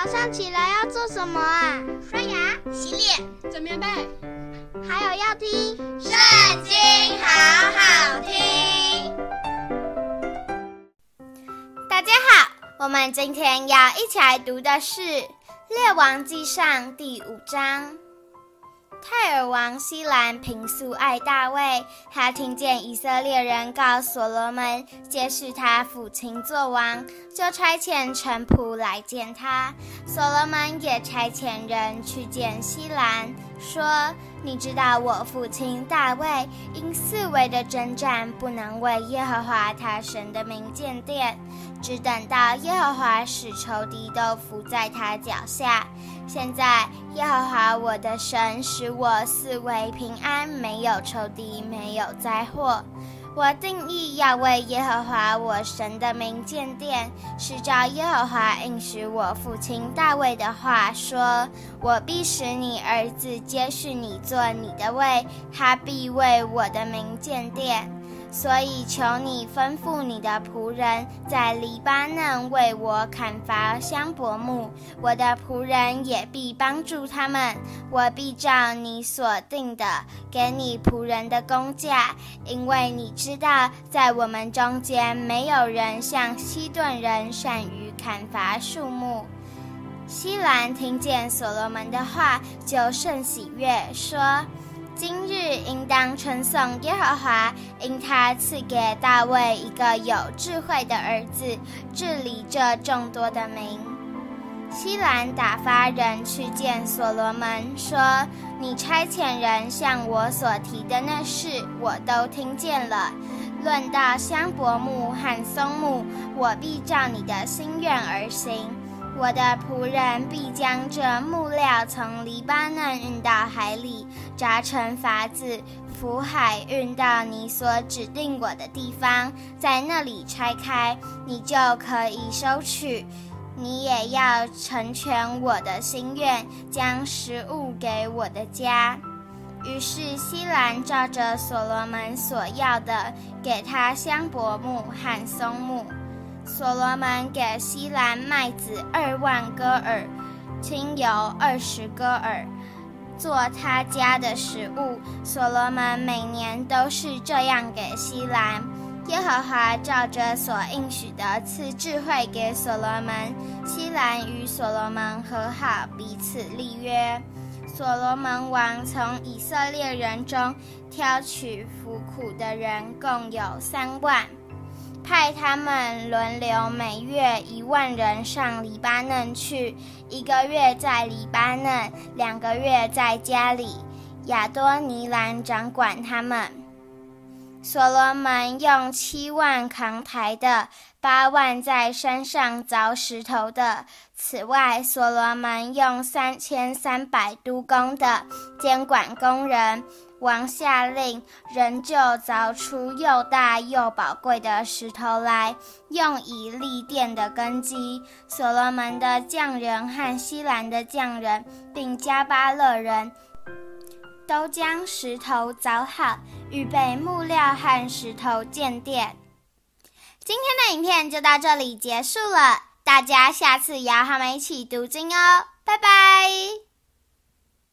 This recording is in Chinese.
早上起来要做什么啊？刷牙、洗脸、整棉被，还有要听《圣经》，好好听。大家好，我们今天要一起来读的是《列王记上》第五章。泰尔王西兰平素爱大卫，他听见以色列人告所罗门皆是他父亲作王，就差遣臣仆来见他。所罗门也差遣人去见西兰，说：“你知道我父亲大卫因四围的征战，不能为耶和华他神的名建殿。”只等到耶和华使仇敌都伏在他脚下。现在耶和华我的神使我四围平安，没有仇敌，没有灾祸。我定义要为耶和华我神的名建殿，是照耶和华应许我父亲大卫的话说：我必使你儿子接续你做你的位，他必为我的名建殿。所以求你吩咐你的仆人，在黎巴嫩为我砍伐香柏木，我的仆人也必帮助他们。我必照你所定的，给你仆人的工价，因为你知道，在我们中间没有人像西顿人善于砍伐树木。希兰听见所罗门的话，就甚喜悦，说。今日应当称颂耶和华，因他赐给大卫一个有智慧的儿子，治理这众多的民。希兰打发人去见所罗门，说：“你差遣人向我所提的那事，我都听见了。论到香柏木和松木，我必照你的心愿而行。”我的仆人必将这木料从黎巴嫩运到海里，扎成筏子，浮海运到你所指定我的地方，在那里拆开，你就可以收取。你也要成全我的心愿，将食物给我的家。于是希兰照着所罗门所要的，给他香柏木和松木。所罗门给希兰麦子二万戈尔，清油二十戈尔，做他家的食物。所罗门每年都是这样给希兰。耶和华照着所应许的赐智慧给所罗门。希兰与所罗门和好，彼此立约。所罗门王从以色列人中挑取服苦的人，共有三万。派他们轮流，每月一万人上黎巴嫩去，一个月在黎巴嫩，两个月在家里。亚多尼兰掌管他们。所罗门用七万扛抬的，八万在山上凿石头的。此外，所罗门用三千三百督工的，监管工人。王下令，人就凿出又大又宝贵的石头来，用以立殿的根基。所罗门的匠人和希兰的匠人，并加巴勒人都将石头凿好，预备木料和石头建殿。今天的影片就到这里结束了，大家下次也要和我们一起读经哦，拜拜。